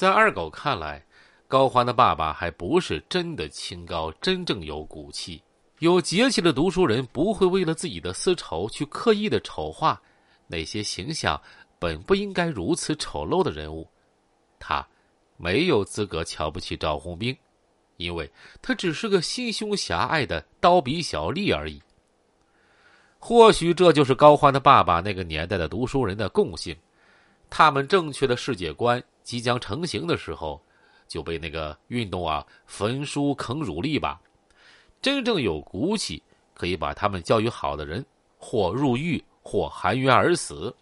在二狗看来，高欢的爸爸还不是真的清高，真正有骨气。有节气的读书人不会为了自己的私仇去刻意的丑化那些形象本不应该如此丑陋的人物。他没有资格瞧不起赵红兵，因为他只是个心胸狭隘的刀笔小吏而已。或许这就是高欢的爸爸那个年代的读书人的共性，他们正确的世界观即将成型的时候，就被那个运动啊焚书坑儒力吧。真正有骨气，可以把他们教育好的人，或入狱，或含冤而死。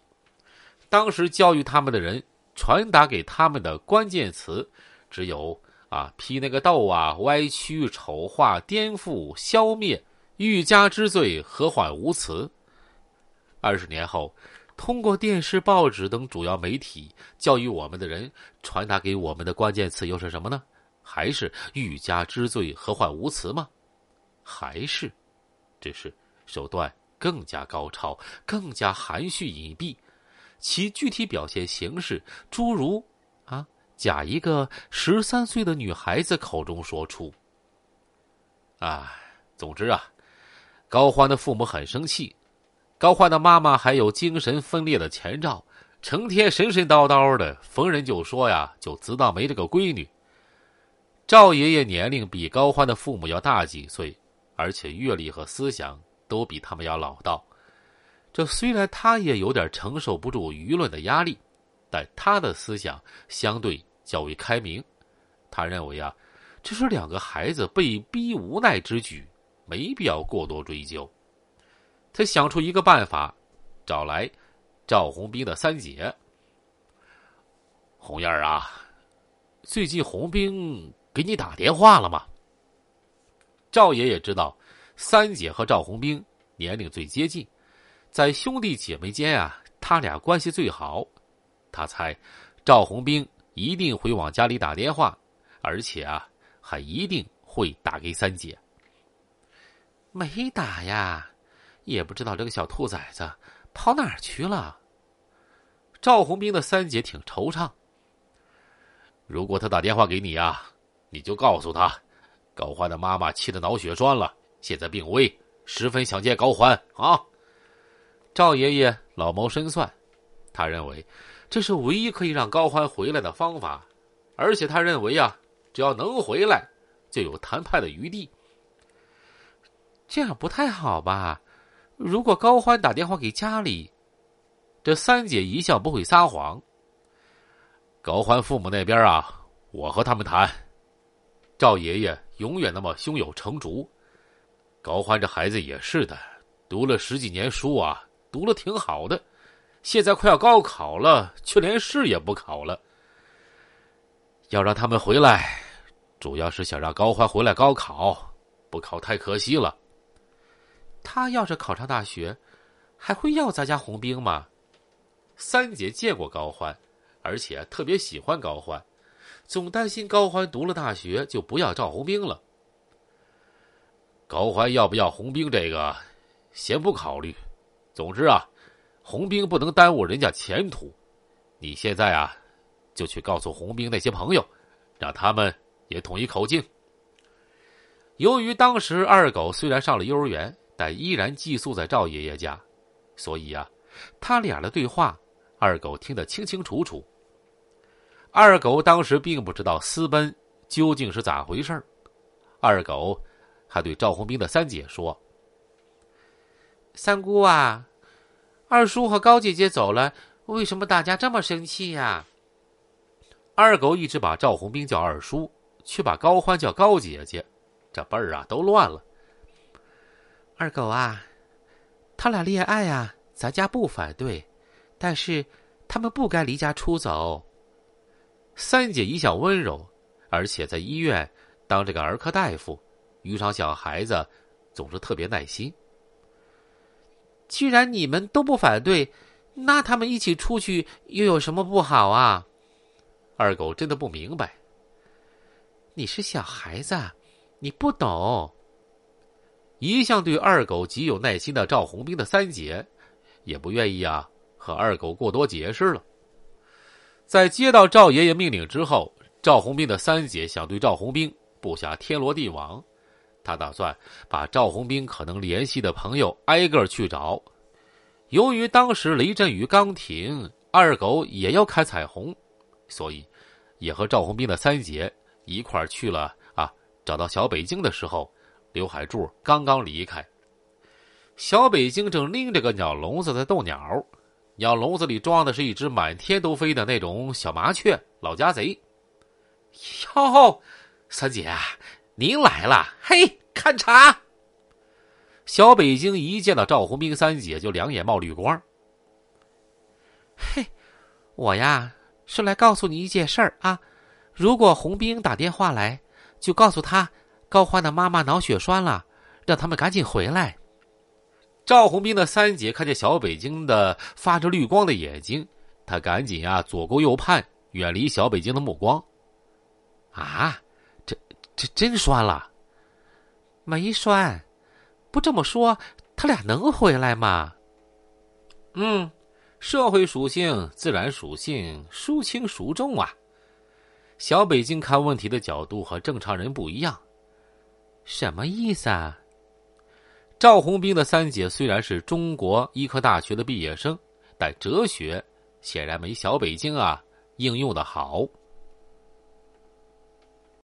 当时教育他们的人，传达给他们的关键词，只有啊批那个斗啊，歪曲、丑化、颠覆、消灭。欲加之罪，何患无辞？二十年后，通过电视、报纸等主要媒体教育我们的人，传达给我们的关键词又是什么呢？还是欲加之罪，何患无辞吗？还是，只是手段更加高超，更加含蓄隐蔽，其具体表现形式，诸如啊，假一个十三岁的女孩子口中说出。啊，总之啊。高欢的父母很生气，高欢的妈妈还有精神分裂的前兆，成天神神叨叨的，逢人就说呀，就知道没这个闺女。赵爷爷年龄比高欢的父母要大几岁，而且阅历和思想都比他们要老道。这虽然他也有点承受不住舆论的压力，但他的思想相对较为开明。他认为啊，这是两个孩子被逼无奈之举。没必要过多追究。他想出一个办法，找来赵红兵的三姐。红燕儿啊，最近红兵给你打电话了吗？赵爷爷知道三姐和赵红兵年龄最接近，在兄弟姐妹间啊，他俩关系最好。他猜赵红兵一定会往家里打电话，而且啊，还一定会打给三姐。没打呀，也不知道这个小兔崽子跑哪儿去了。赵红兵的三姐挺惆怅。如果他打电话给你呀，你就告诉他，高欢的妈妈气得脑血栓了，现在病危，十分想见高欢啊。赵爷爷老谋深算，他认为这是唯一可以让高欢回来的方法，而且他认为呀，只要能回来，就有谈判的余地。这样不太好吧？如果高欢打电话给家里，这三姐一向不会撒谎。高欢父母那边啊，我和他们谈。赵爷爷永远那么胸有成竹。高欢这孩子也是的，读了十几年书啊，读了挺好的，现在快要高考了，却连试也不考了。要让他们回来，主要是想让高欢回来高考，不考太可惜了。他要是考上大学，还会要咱家红兵吗？三姐见过高欢，而且特别喜欢高欢，总担心高欢读了大学就不要赵红兵了。高欢要不要红兵这个，先不考虑。总之啊，红兵不能耽误人家前途。你现在啊，就去告诉红兵那些朋友，让他们也统一口径。由于当时二狗虽然上了幼儿园。但依然寄宿在赵爷爷家，所以呀，他俩的对话，二狗听得清清楚楚。二狗当时并不知道私奔究竟是咋回事二狗还对赵红兵的三姐说：“三姑啊，二叔和高姐姐走了，为什么大家这么生气呀？”二狗一直把赵红兵叫二叔，却把高欢叫高姐姐，这辈儿啊都乱了。二狗啊，他俩恋爱啊，咱家不反对，但是他们不该离家出走。三姐一向温柔，而且在医院当这个儿科大夫，遇上小孩子总是特别耐心。既然你们都不反对，那他们一起出去又有什么不好啊？二狗真的不明白。你是小孩子，你不懂。一向对二狗极有耐心的赵红兵的三姐，也不愿意啊和二狗过多解释了。在接到赵爷爷命令之后，赵红兵的三姐想对赵红兵布下天罗地网。他打算把赵红兵可能联系的朋友挨个去找。由于当时雷震宇刚停，二狗也要看彩虹，所以也和赵红兵的三姐一块去了。啊，找到小北京的时候，刘海柱刚刚离开。小北京正拎着个鸟笼子在逗鸟。鸟笼子里装的是一只满天都飞的那种小麻雀，老家贼。哟，三姐啊，您来了！嘿，看茶。小北京一见到赵红兵三姐，就两眼冒绿光。嘿，我呀是来告诉你一件事儿啊。如果红兵打电话来，就告诉他高欢的妈妈脑血栓了，让他们赶紧回来。赵红兵的三姐看见小北京的发着绿光的眼睛，她赶紧啊左顾右盼，远离小北京的目光。啊，这这真栓了？没栓，不这么说，他俩能回来吗？嗯，社会属性、自然属性孰轻孰重啊？小北京看问题的角度和正常人不一样，什么意思啊？赵红兵的三姐虽然是中国医科大学的毕业生，但哲学显然没小北京啊应用的好。